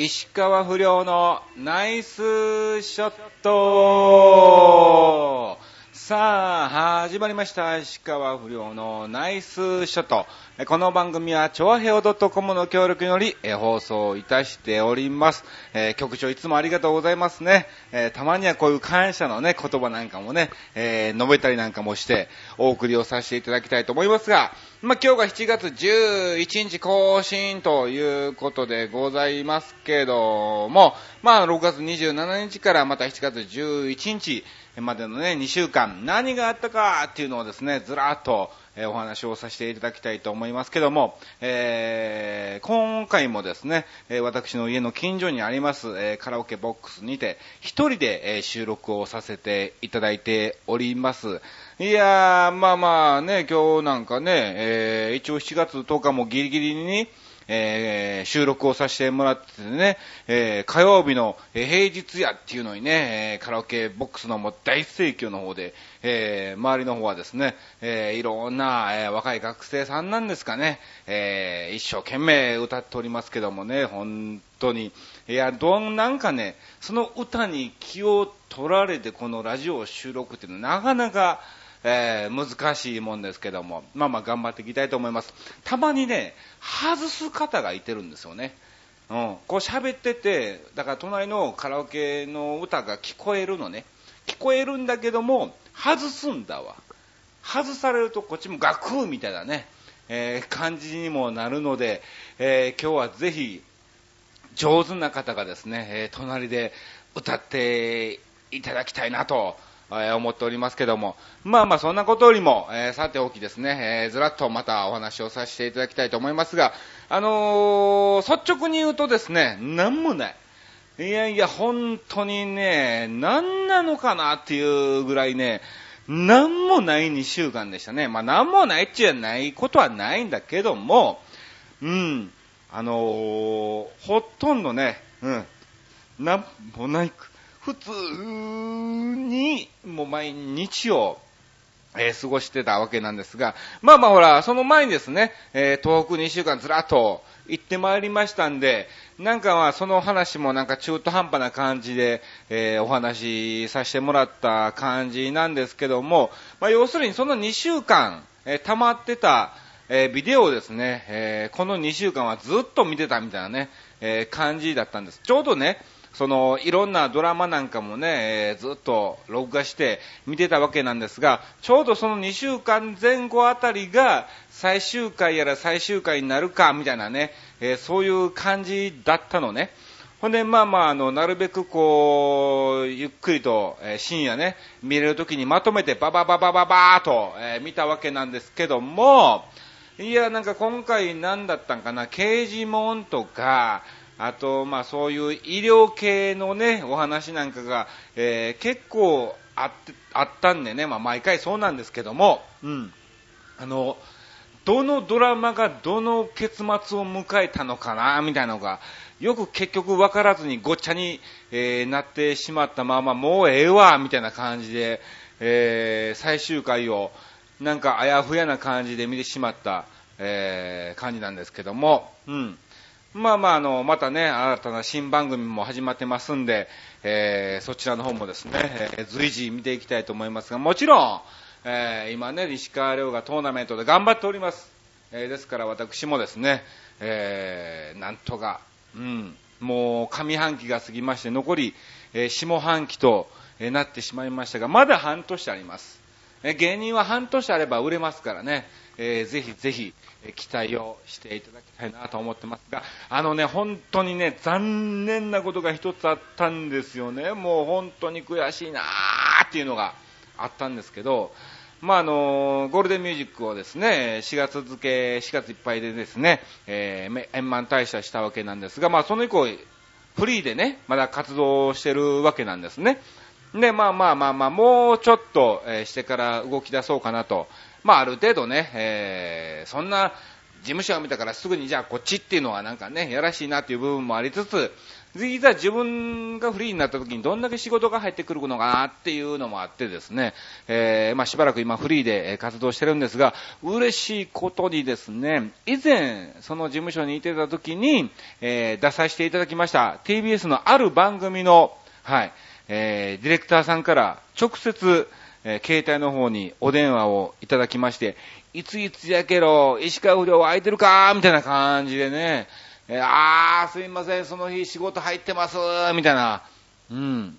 石川不良のナイスショットさあ、始まりました。石川不良のナイスショット。この番組は、超平洋 .com の協力により、放送いたしております。えー局長いつもありがとうございますね。えーたまにはこういう感謝のね、言葉なんかもね、えー述べたりなんかもして、お送りをさせていただきたいと思いますが、まあ、今日が7月11日更新ということでございますけども、まあ、6月27日からまた7月11日までのね、2週間、何があったかっていうのをですね、ずらっと、えお話をさせていただきたいと思いますけども、えー今回もですね、え私の家の近所にあります、えカラオケボックスにて、一人で、え収録をさせていただいております。いやー、まあまあね、今日なんかね、えー一応7月10日もギリギリに、えー収録をさせてもらっててね、えー火曜日のえ平日やっていうのにね、えカラオケボックスのもう大盛況の方で、えー周りの方はですね、えーいろんな、えー若い学生さんなんですかね、え一生懸命歌っておりますけどもね、本当に。いや、どん、なんかね、その歌に気を取られてこのラジオ収録っていうのはなかなか、えー難しいもんですけども、まあまあ頑張っていきたいと思います。たまにね、外す方がいてるんですよね。うん、こう喋ってて、だから隣のカラオケの歌が聞こえるのね。聞こえるんだけども、外すんだわ。外されるとこっちもガクーみたいなね、えー感じにもなるので、えー今日はぜひ、上手な方がですね、えー隣で歌っていただきたいなと、え思っておりますけども、まあまあそんなことよりも、えーさておきですね、えーずらっとまたお話をさせていただきたいと思いますが、あのー率直に言うとですね、なんもない。いやいや、本当にね、何なのかなっていうぐらいね、何もない2週間でしたね。まあ何もないっちゃないことはないんだけども、うん、あのーほとんどね、うん、なんもないく、普通に、もう毎日を、えー過ごしてたわけなんですが、まあまあほら、その前にですね、えー東北2週間ずらっと行ってまいりましたんで、なんかまあその話もなんか中途半端な感じで、えーお話しさせてもらった感じなんですけども、まあ要するにその2週間、えー溜まってた、えービデオをですね、えーこの2週間はずっと見てたみたいなね、えー感じだったんです。ちょうどね、その、いろんなドラマなんかもね、えーずっと録画して見てたわけなんですが、ちょうどその2週間前後あたりが最終回やら最終回になるか、みたいなね、えーそういう感じだったのね。ほんで、まあまあ、あの、なるべくこう、ゆっくりと、えー深夜ね、見れるときにまとめてババババババーと、えー見たわけなんですけども、いや、なんか今回何だったんかな、刑事門とか、あと、まあそういう医療系のね、お話なんかが、えー結構あって、あったんでね、まあ毎回そうなんですけども、うん。あの、どのドラマがどの結末を迎えたのかな、みたいなのが、よく結局分からずにごっちゃに、えーなってしまったまま、もうええわ、みたいな感じで、えー最終回を、なんかあやふやな感じで見てしまった、えー感じなんですけども、うん。まあまあ、あの、またね、新たな新番組も始まってますんで、えーそちらの方もですね、えー随時見ていきたいと思いますが、もちろん、えー今ね、石川遼がトーナメントで頑張っております。えーですから私もですね、えーなんとか、うん、もう上半期が過ぎまして、残り、えー下半期と、えなってしまいましたが、まだ半年あります。え芸人は半年あれば売れますからね、えーぜひぜひ、え期待をしていただきたいなと思ってますが、あのね、本当にね、残念なことが一つあったんですよね。もう本当に悔しいなーっていうのがあったんですけど、まああのゴールデンミュージックをですね、4月付け、4月いっぱいでですね、えー円満退社したわけなんですが、まあその以降、フリーでね、まだ活動してるわけなんですね。で、まあまあまあまあ、もうちょっと、えしてから動き出そうかなと。まあある程度ね、えーそんな事務所を見たからすぐにじゃあこっちっていうのはなんかね、やらしいなっていう部分もありつつ、いざ自分がフリーになった時にどんだけ仕事が入ってくるのかなっていうのもあってですね、えー、まあしばらく今フリーで活動してるんですが、嬉しいことにですね、以前その事務所にいてた時に、えー、出させていただきました TBS のある番組の、はい、えー、ディレクターさんから直接、えー、携帯の方にお電話をいただきまして、いついつやけろ、石川不良空いてるかみたいな感じでね、えー、あー、すいません、その日仕事入ってますみたいな、うん。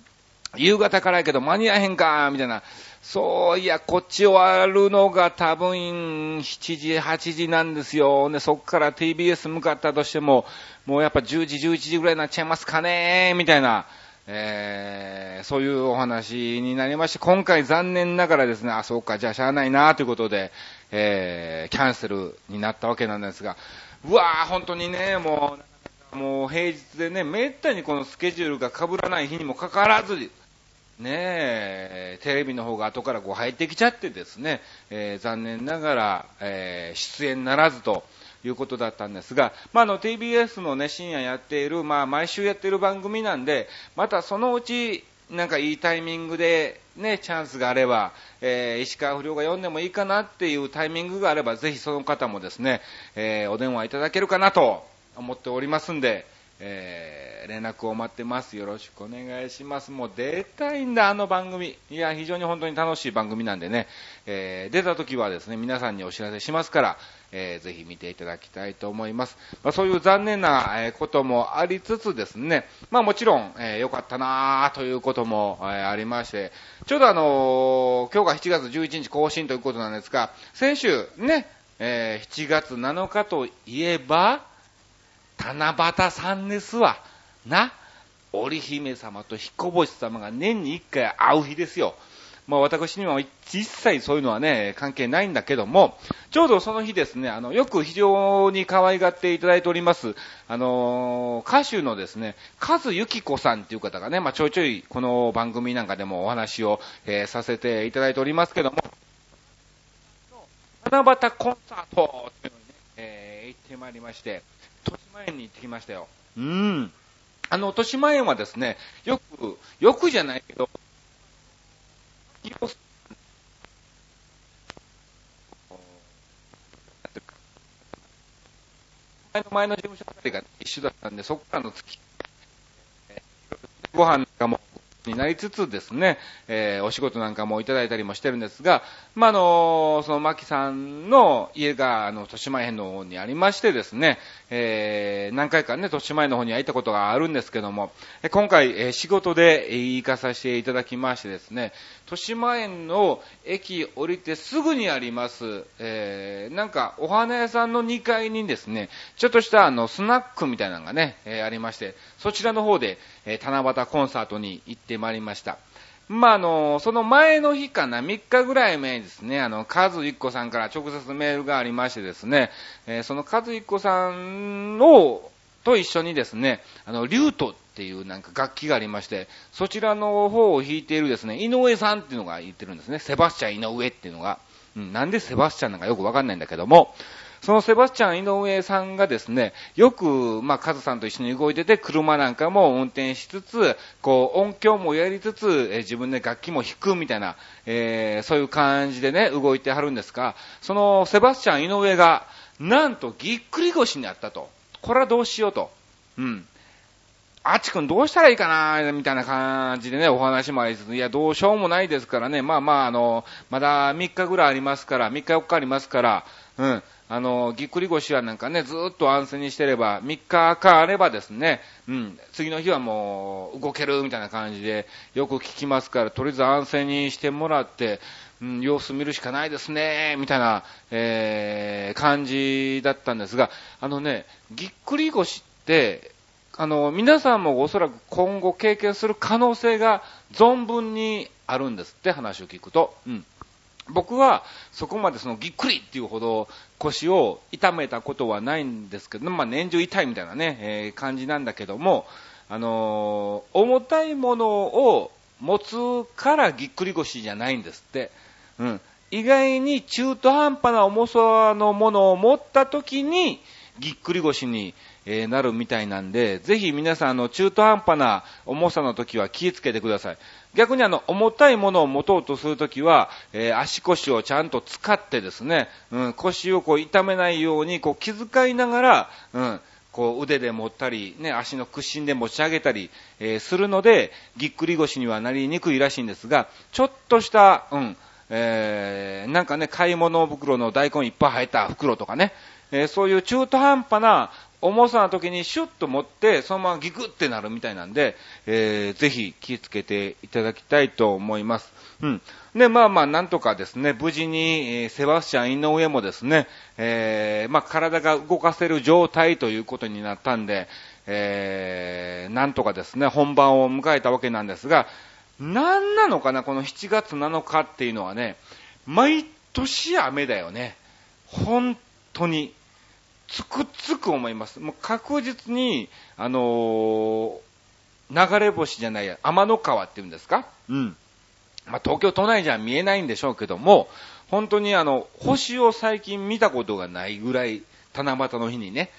夕方からやけど間に合えへんかみたいな。そう、いや、こっち終わるのが多分7時、8時なんですよ。ね、そっから TBS 向かったとしても、もうやっぱ10時、11時ぐらいになっちゃいますかねみたいな。えー、そういうお話になりまして、今回残念ながらですね、あ、そうか、じゃあしゃあないなということで、えー、キャンセルになったわけなんですが、うわー、本当にね、もう、もう平日でね、めったにこのスケジュールが被らない日にもかかわらず、ねえ、テレビの方が後からこう入ってきちゃってですね、えー、残念ながら、えー、出演ならずと。いうことだったんですが、まあ、の TBS のね、深夜やっている、まあ、毎週やっている番組なんで、またそのうち、なんかいいタイミングで、ね、チャンスがあれば、えー、石川不良が読んでもいいかなっていうタイミングがあれば、ぜひその方もですね、えー、お電話いただけるかなと思っておりますんで、えー、連絡を待ってます。よろしくお願いします。もう出たいんだ、あの番組。いや、非常に本当に楽しい番組なんでね、えー、出た時はですね、皆さんにお知らせしますから、えー、ぜひ見ていただきたいと思います。まあ、そういう残念な、えこともありつつですね、まあもちろん、えー、良かったなということも、えー、ありまして、ちょうどあの今日が7月11日更新ということなんですが、先週ね、え7月7日といえば、七夕さんですわ。な？織姫様と彦星様が年に一回会う日ですよ。まあ私には一切そういうのはね、関係ないんだけども、ちょうどその日ですね、あの、よく非常に可愛がっていただいております、あのー、歌手のですね、カズユキコさんっていう方がね、まあちょいちょいこの番組なんかでもお話を、えー、させていただいておりますけども、七夕コンサートっていうのにね、えー、行ってまいりまして、豊島園に行ってきましたよ。うん。あの、豊島園はですね、よく、よくじゃないけど、前の前の事務所が一緒だったんで、そこからの月、ご飯なんかもになりつつですね、えー、お仕事なんかもいただいたりもしてるんですが、まあ、あの、その牧さんの家が、あの、豊島園の方にありましてですね、えー、何回かね、豊島園の方に行ったことがあるんですけども、今回、えー、仕事で行かさせていただきましてですね、豊島園の駅降りてすぐにあります、えー、なんか、お花屋さんの2階にですね、ちょっとしたあの、スナックみたいなのがね、えー、ありまして、そちらの方で、えー、七夕コンサートに行ってまいりました。まあ、あの、その前の日かな、3日ぐらい前にですね、あの、カズイッコさんから直接メールがありましてですね、えー、そのカズイッコさんを、と一緒にですね、あの、リュートっていうなんか楽器がありまして、そちらの方を弾いているですね、井上さんっていうのが言ってるんですね。セバスチャン井上っていうのが。うん、なんでセバスチャンなんかよくわかんないんだけども、そのセバスチャン井上さんがですね、よく、まあ、カズさんと一緒に動いてて、車なんかも運転しつつ、こう、音響もやりつつ、え自分で楽器も弾くみたいな、えー、そういう感じでね、動いてはるんですが、そのセバスチャン井上が、なんとぎっくり腰にあったと。これはどうしようと。うん。あっちくんどうしたらいいかなみたいな感じでね、お話もありつつ、いや、どうしようもないですからね、まあまあ、あの、まだ3日ぐらいありますから、3日4日ありますから、うん、あの、ぎっくり腰はなんかね、ずっと安静にしてれば、3日かあればですね、うん、次の日はもう動けるみたいな感じで、よく聞きますから、とりあえず安静にしてもらって、うん、様子見るしかないですね、みたいな、えー、感じだったんですが、あのね、ぎっくり腰って、あの、皆さんもおそらく今後経験する可能性が存分にあるんですって話を聞くと。うん。僕はそこまでそのぎっくりっていうほど腰を痛めたことはないんですけど、まあ年中痛いみたいなね、えー、感じなんだけども、あのー、重たいものを持つからぎっくり腰じゃないんですって。うん。意外に中途半端な重さのものを持った時に、ぎっくり腰にえー、なるみたいなんで、ぜひ皆さん、あの、中途半端な重さの時は気をつけてください。逆にあの、重たいものを持とうとするときは、えー、足腰をちゃんと使ってですね、うん、腰をこう痛めないように、こう気遣いながら、うん、こう腕で持ったり、ね、足の屈伸で持ち上げたり、えー、するので、ぎっくり腰にはなりにくいらしいんですが、ちょっとした、うん、えー、なんかね、買い物袋の大根いっぱい入った袋とかね、えー、そういう中途半端な重さの時にシュッと持って、そのままギクってなるみたいなんで、えー、ぜひ気をつけていただきたいと思います。うん。で、まあまあ、なんとかですね、無事に、えー、セバスチャン井上もですね、えー、まあ体が動かせる状態ということになったんで、えー、なんとかですね、本番を迎えたわけなんですが、なんなのかな、この7月7日っていうのはね、毎年雨だよね。本当に。つくつく思います。もう確実に、あのー、流れ星じゃないや、天の川っていうんですか？うん。まあ、東京都内じゃ見えないんでしょうけども、本当にあの、星を最近見たことがないぐらい、七夕の日にね、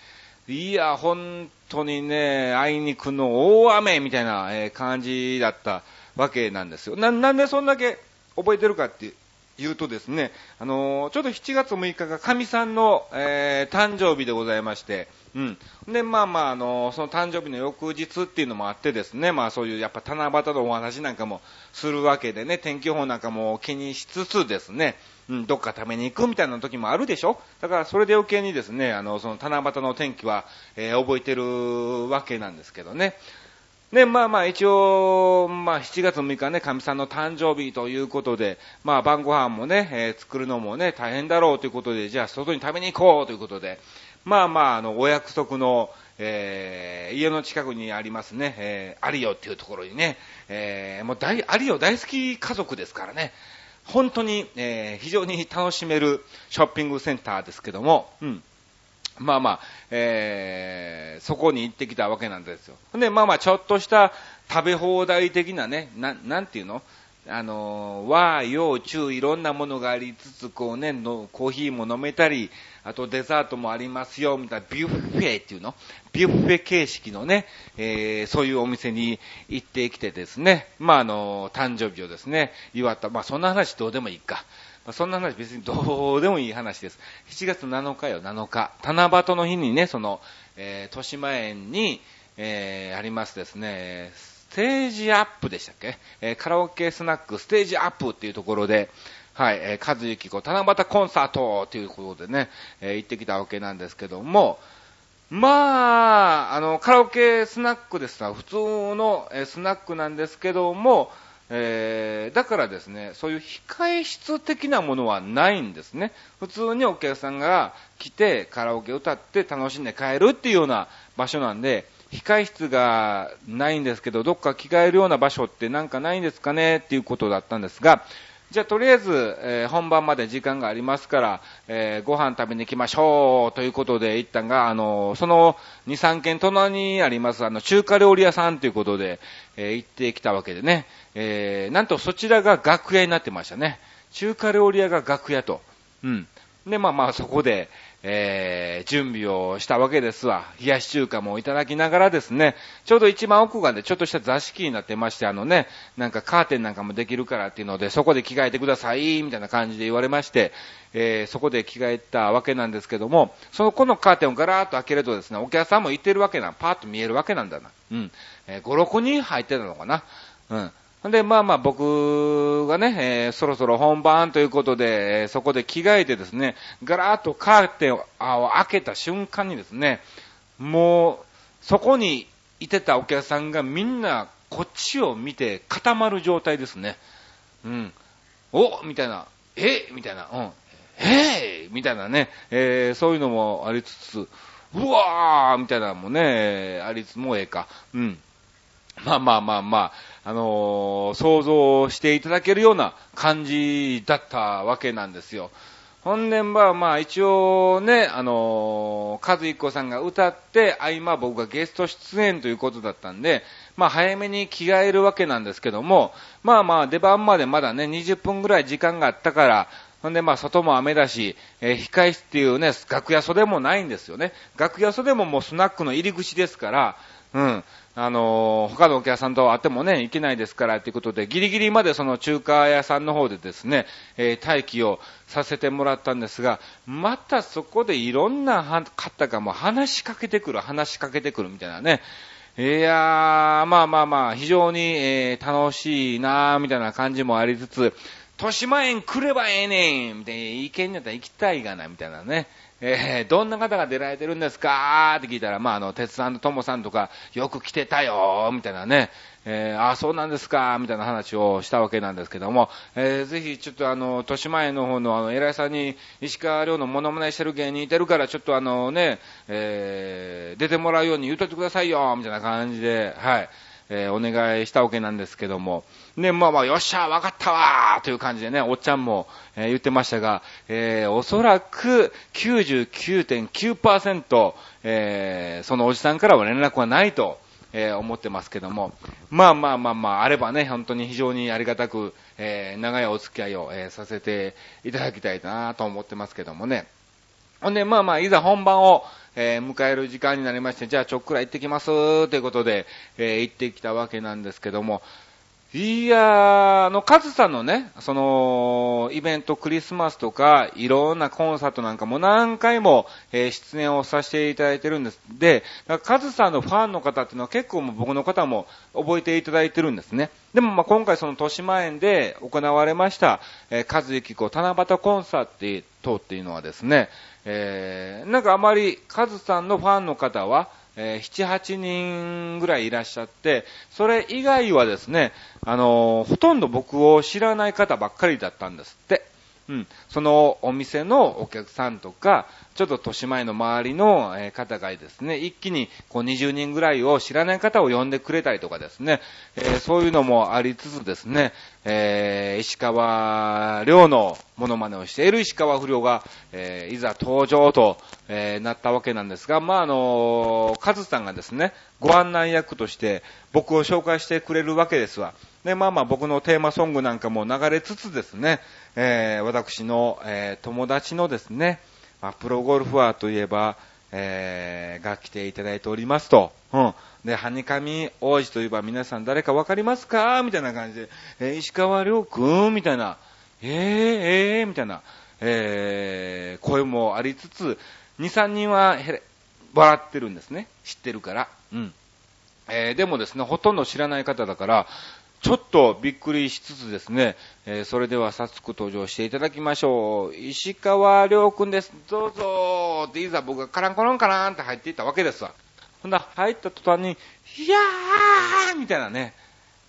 いや、本当にね、あいにくの大雨みたいな感じだったわけなんですよ。な、なんでそんだけ覚えてるかって言うとですね、あのー、ちょうど7月6日が神さんの、えー、誕生日でございまして、うん。で、まあまあ、あのー、その誕生日の翌日っていうのもあってですね、まあそういうやっぱ七夕のお話なんかもするわけでね、天気予報なんかも気にしつつですね、うん、どっか食べに行くみたいな時もあるでしょ？だからそれで余計にですね、あの、その七夕の天気は、えー、覚えてるわけなんですけどね。で、まあまあ一応、まあ7月6日ね、神さんの誕生日ということで、まあ晩ご飯もね、えー、作るのもね、大変だろうということで、じゃあ外に食べに行こうということで、まあまあ、あの、お約束の、えー、家の近くにありますね、えー、アリオっていうところにね、えー、もう大、アリオ大好き家族ですからね、本当に、えー、非常に楽しめるショッピングセンターですけども、うん。まあまあ、えー、そこに行ってきたわけなんですよ。で、まあまあ、ちょっとした食べ放題的なね、ななんていうの？あの、和、洋、中、いろんなものがありつつ、こうね、のコーヒーも飲めたり、あとデザートもありますよ、みたいな、ビュッフェっていうの？ビュッフェ形式のね、えー、そういうお店に行ってきてですね、まああの、誕生日をですね、祝った。まあそんな話どうでもいいか。まあ、そんな話別にどうでもいい話です。7月7日よ、7日。七夕の日にね、その、えー、豊島園に、えー、ありますですね、ステージアップでしたっけ、えー、カラオケスナックステージアップっていうところで、はい、えー、和幸子七夕コンサートということでね、えー、行ってきたわけなんですけども、まあ、あの、カラオケスナックですが、普通の、スナックなんですけども、えー、だからですね、そういう控え室的なものはないんですね。普通にお客さんが来てカラオケ歌って楽しんで帰るっていうような場所なんで、控え室がないんですけど、どっか着替えるような場所ってなんかないんですかねっていうことだったんですが、じゃあとりあえず、えー、本番まで時間がありますから、えー、ご飯食べに行きましょうということで行ったが、あの、その2、3軒隣にあります、あの、中華料理屋さんということで、え、行ってきたわけでね、えー、なんとそちらが楽屋になってましたね。中華料理屋が楽屋と。うん。で、まあまあそこで、えー、準備をしたわけですわ。冷やし中華もいただきながらですね、ちょうど一番奥がね、ちょっとした座敷になってまして、あのね、なんかカーテンなんかもできるからっていうので、そこで着替えてください、みたいな感じで言われまして、えー、そこで着替えたわけなんですけども、そ、このカーテンをガラーッと開けるとですね、お客さんもいてるわけな、パーッと見えるわけなんだな。うん。えー、5、6人入ってたのかな。うん。で、まあまあ僕がね、えー、そろそろ本番ということで、えー、そこで着替えてですね、ガラーッとカーテンを開けた瞬間にですね、もう、そこにいてたお客さんがみんなこっちを見て固まる状態ですね。うん。おみたいな。えみたいな。うん。えー、みたいなね、えー、そういうのもありつつ、うわーみたいなのもね、ありつつもええか。うん。まあまあまあまあ、あの、想像していただけるような感じだったわけなんですよ。本年はまあ一応ね、あのー、和一子さんが歌って、合間僕がゲスト出演ということだったんで、まあ早めに着替えるわけなんですけども、まあまあ出番までまだね、20分ぐらい時間があったから、ほんで、まあ、外も雨だし、えー、控室っていうね、楽屋袖もないんですよね。楽屋袖ももうスナックの入り口ですから、うん。あの、他のお客さんと会ってもね、行けないですからということで、ギリギリまでその中華屋さんの方でですね、えー、待機をさせてもらったんですが、またそこでいろんな方がもう話しかけてくる、話しかけてくるみたいなね。いやー、まあまあまあ、非常に、えー、楽しいなー、みたいな感じもありつつ、豊島園来ればええねんみたいな、意見にやったら行きたいがな、みたいなね。えー、どんな方が出られてるんですか？って聞いたら、まあ、あの、鉄さんとともさんとか、よく来てたよみたいなね。えー、あ、そうなんですか？みたいな話をしたわけなんですけども、えー、ぜひ、ちょっとあの、豊島園の方のあの、偉いさんに、石川遼のモノマネしてる芸人いてるから、ちょっとあのね、えー、出てもらうように言うといてくださいよみたいな感じで、はい。えー、お願いしたわけなんですけども、ね、まあまあ、よっしゃ、わかったわーという感じでね、おっちゃんも、えー、言ってましたが、えー、おそらく99.9%、えー、そのおじさんからは連絡はないと、えー、思ってますけども、まあまあまあまあ、あればね、本当に非常にありがたく、えー、長いお付き合いを、えー、させていただきたいなと思ってますけどもね。ほんで、まあまあ、いざ本番を、えー、迎える時間になりまして、じゃあちょっくら行ってきます、ということで、えー、行ってきたわけなんですけども、いやー、あの、カズさんのね、その、イベント、クリスマスとか、いろんなコンサートなんかも何回も、えー、出演をさせていただいてるんです。で、カズさんのファンの方っていうのは結構もう僕の方も覚えていただいてるんですね。でもま今回その豊島園で行われました、えー、カズユキコ七夕コンサートって党っていうのはですね、えー、なんかあまりカズさんのファンの方は、えー、7、8人ぐらいいらっしゃって、それ以外はですね、あのー、ほとんど僕を知らない方ばっかりだったんですって。うん。そのお店のお客さんとか、ちょっと年前の周りの方がですね、一気にこう20人ぐらいを知らない方を呼んでくれたりとかですね、えー、そういうのもありつつですね、えー、石川遼のモノマネをしている石川不良が、えー、いざ登場と、えー、なったわけなんですが、まあ、あのー、カズさんがですね、ご案内役として僕を紹介してくれるわけですわ。で、まあまあ僕のテーマソングなんかも流れつつですね、えー、私の、えー、友達のですね、まあ、プロゴルファーといえば、えー、が来ていただいておりますと。うん。で、ハニカミ王子といえば皆さん誰かわかりますか？みたいな感じで、えー、石川亮くんみたいな、えー、えー、みたいな、えー、声もありつつ、2、3人は笑ってるんですね。知ってるから。うん。えー、でもですね、ほとんど知らない方だから、ちょっとびっくりしつつですね、えー、それでは早速登場していただきましょう。石川亮くんです。どうぞっていざ僕がカランコロンカランって入っていったわけですわ。ほんだ入った途端に、いやーみたいなね。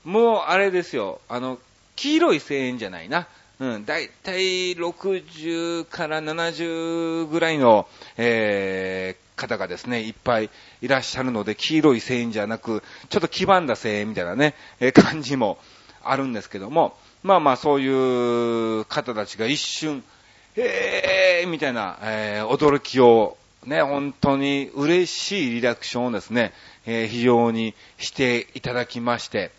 もうあれですよ。あの、黄色い声援じゃないな。うん、だいたい60から70ぐらいの、え、方がですね、いっぱいいらっしゃるので、黄色い声援じゃなく、ちょっと黄ばんだ声援みたいなね、え、感じもあるんですけども、まあまあそういう方たちが一瞬、えーみたいな、えー、驚きを、ね、本当に嬉しいリアクションをですね、えー、非常にしていただきまして、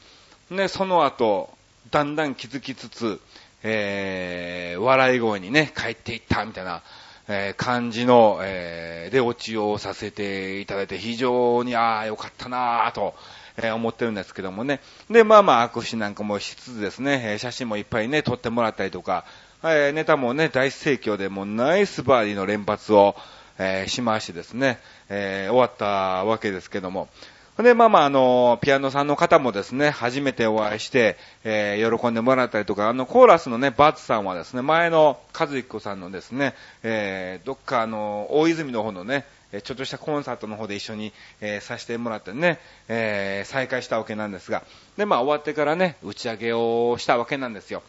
ね、その後、だんだん気づきつつ、えー、笑い声にね、帰っていったみたいな、えー、感じの、えー、出落ちをさせていただいて、非常に、ああ、よかったなぁと、えー、思ってるんですけどもね。で、まあまあ、握手なんかもしつつですね、え写真もいっぱいね、撮ってもらったりとか、えネタもね、大盛況で、もうナイスバーディーの連発を、えしましてですね、え終わったわけですけども、で、まあまあ、あの、ピアノさんの方もですね、初めてお会いして、えー、喜んでもらったりとか、あの、コーラスのね、バツさんはですね、前の和彦さんのですね、えー、どっかあの、大泉の方のね、ちょっとしたコンサートの方で一緒に、えー、させてもらってね、えー、再開したわけなんですが、で、まあ終わってからね、打ち上げをしたわけなんですよ。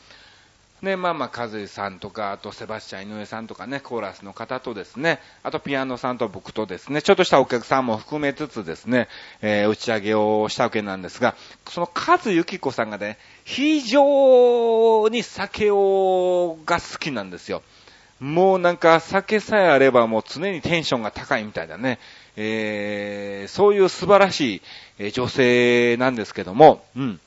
で、まあまあ、和井さんとか、あとセバスチャン井上さんとかね、コーラスの方とですね、あとピアノさんと僕とですね、ちょっとしたお客さんも含めつつですね、えー、打ち上げをしたわけなんですが、その和ゆき子さんがね、非常に酒を、が好きなんですよ。もうなんか酒さえあればもう常にテンションが高いみたいなね、えー、そういう素晴らしい女性なんですけども、うん。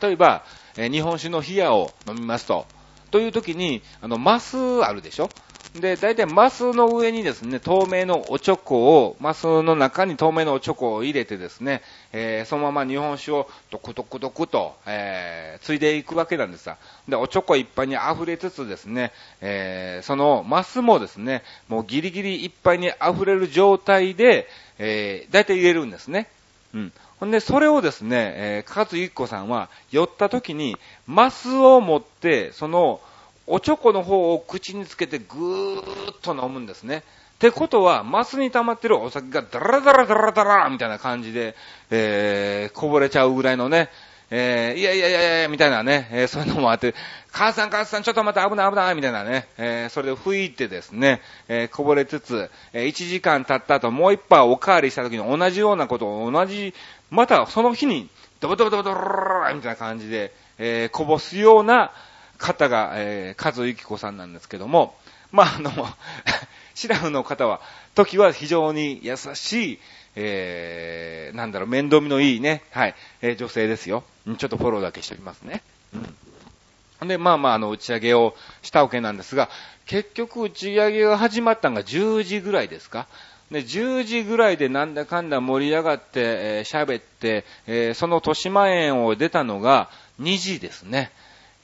例えば、え日本酒の冷やを飲みますと。という時に、あの、マスあるでしょ？で、大体マスの上にですね、透明のおチョコを、マスの中に透明のおチョコを入れてですね、えー、そのまま日本酒をドクドクドクと、えー、ついでいくわけなんですさ。で、おチョコいっぱいに溢れつつですね、えー、そのマスもですね、もうギリギリいっぱいに溢れる状態で、えー、大体入れるんですね。うん。ほんで、それをですね、えー、かつゆきこさんは、寄った時に、マスを持って、その、おちょこの方を口につけてぐーっと飲むんですね。ってことは、マスに溜まってるお酒がダラダラダラダラみたいな感じで、えー、こぼれちゃうぐらいのね、えー、いやいやいやいや、みたいなね、えー、そういうのもあって、母さん母さんちょっと待って危ない危ないみたいなね、えー、それで吹いてですね、えー、こぼれつつ、えー、1時間経った後もう一杯おかわりした時に同じようなことを同じ、またその日にドボドボドボドボみたいな感じで、えー、こぼすような方が、えー、和幸子さんなんですけども、まあ、あの、シラフの方は、時は非常に優しい、えー、なんだろう、面倒見のいいね、はい、えー、女性ですよ。ちょっとフォローだけしておきますね。うん。で、まあまあ、あの、打ち上げをしたわけなんですが、結局打ち上げが始まったのが10時ぐらいですか。で、10時ぐらいでなんだかんだ盛り上がって、えー、喋って、えー、その豊島園を出たのが2時ですね。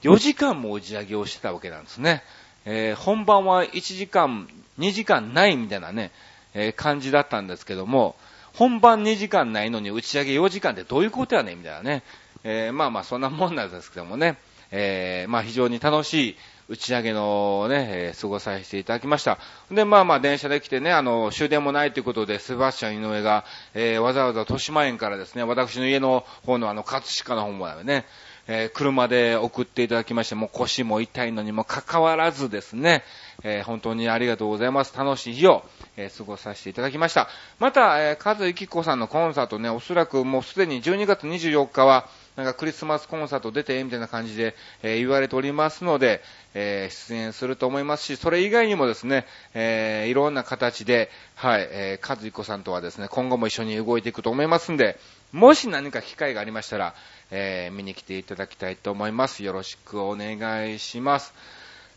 4時間も打ち上げをしてたわけなんですね。えー、本番は1時間、2時間ないみたいなね、え、感じだったんですけども、本番2時間ないのに打ち上げ4時間ってどういうことやねんみたいなね。えー、まあまあそんなもんなんですけどもね。えー、まあ非常に楽しい打ち上げのね、えー、過ごさせていただきました。で、まあまあ電車で来てね、あの、終電もないということで、セバスチャン井上が、えー、わざわざ豊島園からですね、私の家の方のあの、葛飾の方までね、えー、車で送っていただきまして、もう腰も痛いのにもかかわらずですね、えー、本当にありがとうございます。楽しい日を、えー、過ごさせていただきました。また、えー、カズイキコさんのコンサートね、おそらくもうすでに12月24日は、なんかクリスマスコンサート出て、みたいな感じで、えー、言われておりますので、えー、出演すると思いますし、それ以外にもですね、えー、いろんな形で、はい、えー、カズイコさんとはですね、今後も一緒に動いていくと思いますんで、もし何か機会がありましたら、えー、見に来ていただきたいと思います。よろしくお願いします。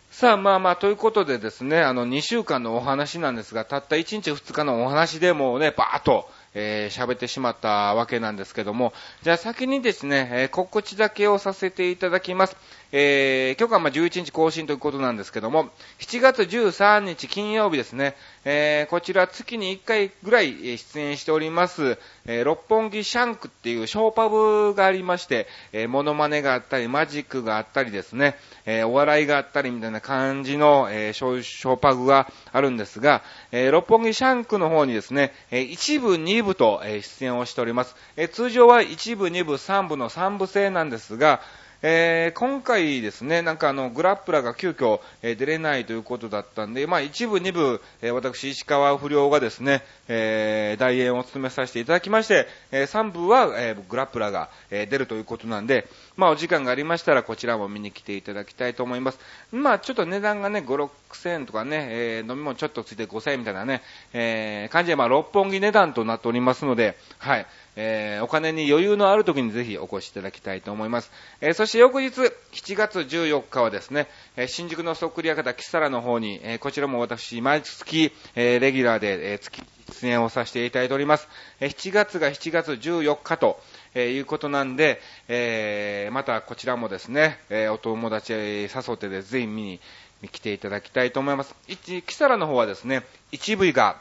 さあ、まあまあ、ということでですね、あの、2週間のお話なんですが、たった1日2日のお話でもうね、バーっと、えー、喋ってしまったわけなんですけども、じゃあ先にですね、えー、告知だけをさせていただきます。えー、今日がま11日更新ということなんですけども、7月13日金曜日ですね、えー、こちら月に1回ぐらい出演しております、えー、六本木シャンクっていうショーパブがありまして、えー、モノマネがあったり、マジックがあったりですね、えー、お笑いがあったりみたいな感じの、えー、ショーパブがあるんですが、えー、六本木シャンクの方にですね、えー、1部、2部と、え、出演をしております。えー、通常は1部、2部、3部の3部制なんですが、えー、今回ですね、なんかあの、グラップラが急遽、えー、出れないということだったんで、まあ一部、二部、えー、私、石川不良がですね、えー、代演を務めさせていただきまして、えー、三部は、えー、グラップラが、えー、出るということなんで、まあお時間がありましたらこちらも見に来ていただきたいと思います。まあちょっと値段がね、5、6000円とかね、えー、飲み物ちょっとついて5000円みたいなね、えー、感じでまあ六本木値段となっておりますので、はい。えー、お金に余裕のある時にぜひお越しいただきたいと思います。えー、そして翌日、7月14日はですね、え新宿のそっくり館キサラの方に、えこちらも私、毎月、えレギュラーで、え月出演をさせていただいております。え7月が7月14日と、えいうことなんで、えまたこちらもですね、えお友達誘ってでぜひ見に来ていただきたいと思います。キサラの方はですね、一部が、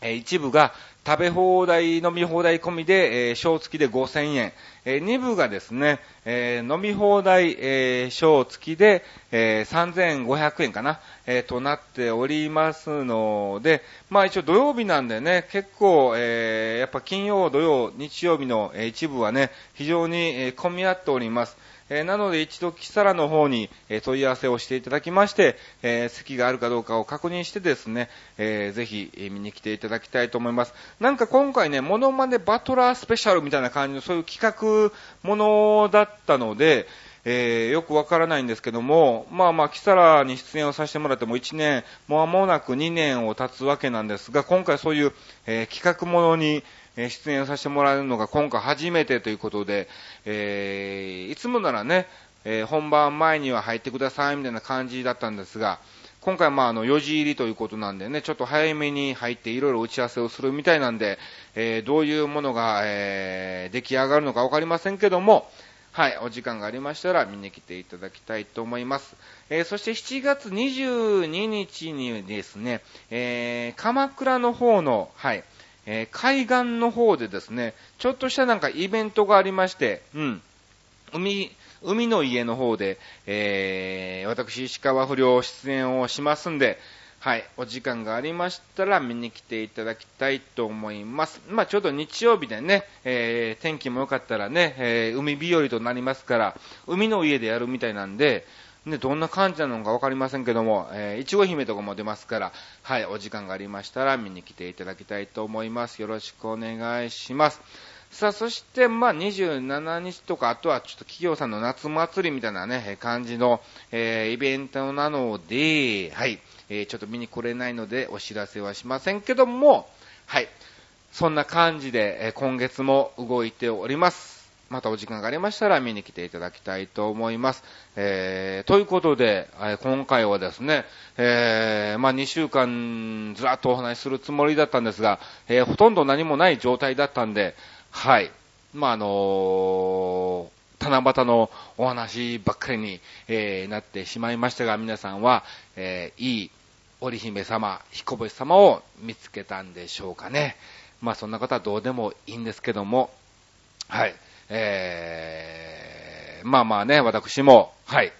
え一部が食べ放題、飲み放題込みで、えー、小付きで5000円。えー、2部がですね、えー、飲み放題、えー、小付きで、えー、3500円かな、えー、となっておりますので、まあ一応土曜日なんでね、結構、えー、やっぱ金曜、土曜、日曜日の、えー、一部はね、非常に、えー、混み合っております。えなので一度キサラの方に、え問い合わせをしていただきまして、え席があるかどうかを確認してですね、えー、ぜひ、見に来ていただきたいと思います。なんか今回ね、モノマネバトラースペシャルみたいな感じのそういう企画ものだったので、えー、よくわからないんですけども、まあまあ、キサラに出演をさせてもらっても1年、もう間もなく2年を経つわけなんですが、今回そういう、えー、企画ものに、え出演をさせてもらうのが今回初めてということで、えー、いつもならね、えー、本番前には入ってくださいみたいな感じだったんですが、今回まああの4時入りということなんでね、ちょっと早めに入っていろいろ打ち合わせをするみたいなんで、えー、どういうものが、えー、出来上がるのかわかりませんけども、はい、お時間がありましたら見に来ていただきたいと思います。えー、そして7月22日にですね、えー、鎌倉の方の、はい、えー、海岸の方でですね、ちょっとしたなんかイベントがありまして、うん、海、海の家の方で、えー、私、石川不良出演をしますんで、はい、お時間がありましたら見に来ていただきたいと思います。まあ、ちょうど日曜日でね、えー、天気も良かったらね、えー、海日和となりますから、海の家でやるみたいなんで、ね、どんな感じなのかわかりませんけども、えー、いちご姫とかも出ますから、はい、お時間がありましたら見に来ていただきたいと思います。よろしくお願いします。さあ、そして、まあ、27日とか、あとはちょっと企業さんの夏祭りみたいなね、感じの、えー、イベントなので、はい、えー、ちょっと見に来れないのでお知らせはしませんけども、はい、そんな感じで、えー、今月も動いております。またお時間がありましたら見に来ていただきたいと思います。えー、ということで、え、今回はですね、えー、まあ、2週間ずらっとお話しするつもりだったんですが、え、ほとんど何もない状態だったんで、はい。まあ、あの、七夕のお話ばっかりに、えー、なってしまいましたが、皆さんは、えー、いい織姫様、彦星様を見つけたんでしょうかね。まあ、そんなことはどうでもいいんですけども、はい。えー、まあまあね、私も、はい。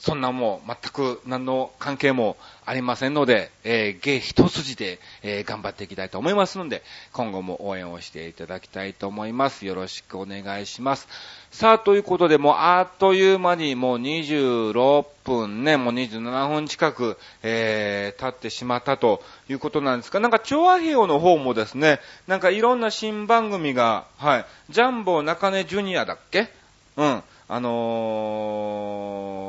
そんなもう全く何の関係もありませんので、えー、芸一筋で、えー、頑張っていきたいと思いますので、今後も応援をしていただきたいと思います。よろしくお願いします。さあ、ということで、もうあっという間にもう26分ね、もう27分近く、えー、経ってしまったということなんですが、なんか、調和平の方もですね、なんかいろんな新番組が、はい、ジャンボ中根ジュニアだっけ？うん。あのー、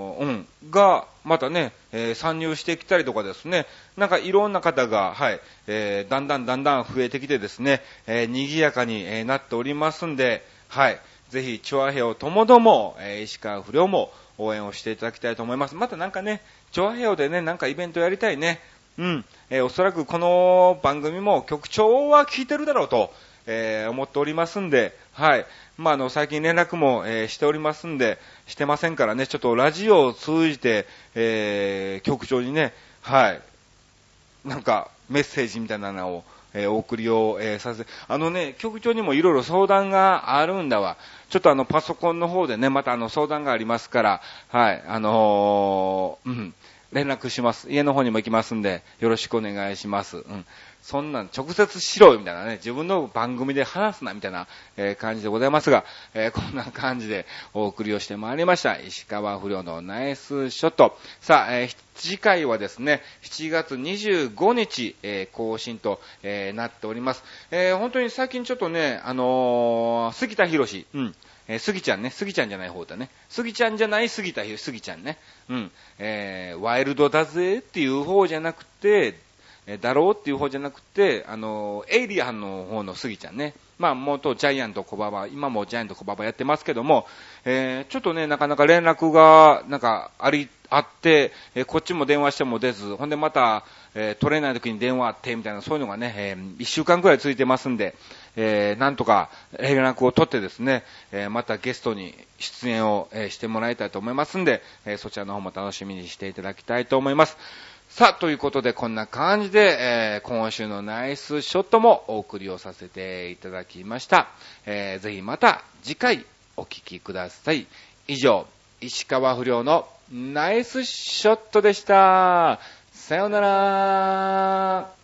が、またね、えー、参入してきたりとかですね、なんかいろんな方が、はい、えー、だんだんだんだん増えてきてですね、えー、賑やかに、え、なっておりますんで、はい、ぜひ、チョアヘオともども、えー、石川不良も応援をしていただきたいと思います。またなんかね、チョアヘオでね、なんかイベントやりたいね。うん、えー、おそらくこの番組も局長は聞いてるだろうと、えー、思っておりますんで、はい。まあ、あの、最近連絡も、えー、しておりますんで、してませんからね、ちょっとラジオを通じて、えー、局長にね、はい。なんか、メッセージみたいなのを、えー、お送りを、えー、させ、あのね、局長にもいろいろ相談があるんだわ。ちょっとあの、パソコンの方でね、またあの、相談がありますから、はい、あのー、うん、連絡します。家の方にも行きますんで、よろしくお願いします。うん。そんなん直接しろよみたいなね、自分の番組で話すなみたいな、え、感じでございますが、え、こんな感じでお送りをしてまいりました。石川不良のナイスショット。さあ、えー、次回はですね、7月25日、え更新と、えなっております。え本当に最近ちょっとね、あの杉田博士、うん。えー、杉ちゃんね、杉ちゃんじゃない方だね。杉ちゃんじゃない杉田杉ちゃんね。うん。えー、ワイルドだぜっていう方じゃなくて、えだろうっていう方じゃなくて、あの、エイリアンの方の杉ちゃんね。まあ、元ジャイアント小馬場、今もジャイアント小馬場やってますけども、えー、ちょっとね、なかなか連絡が、なんか、あり、あって、えー、こっちも電話しても出ず、ほんでまた、えー、取れない時に電話あって、みたいな、そういうのがね、えー、1週間くらい続いてますんで、えー、なんとか連絡を取ってですね、えー、またゲストに出演を、えー、してもらいたいと思いますんで、えー、そちらの方も楽しみにしていただきたいと思います。さあ、ということでこんな感じで、えー、今週のナイスショットもお送りをさせていただきました。えー、ぜひまた次回お聴きください。以上、石川不良のナイスショットでした。さようなら。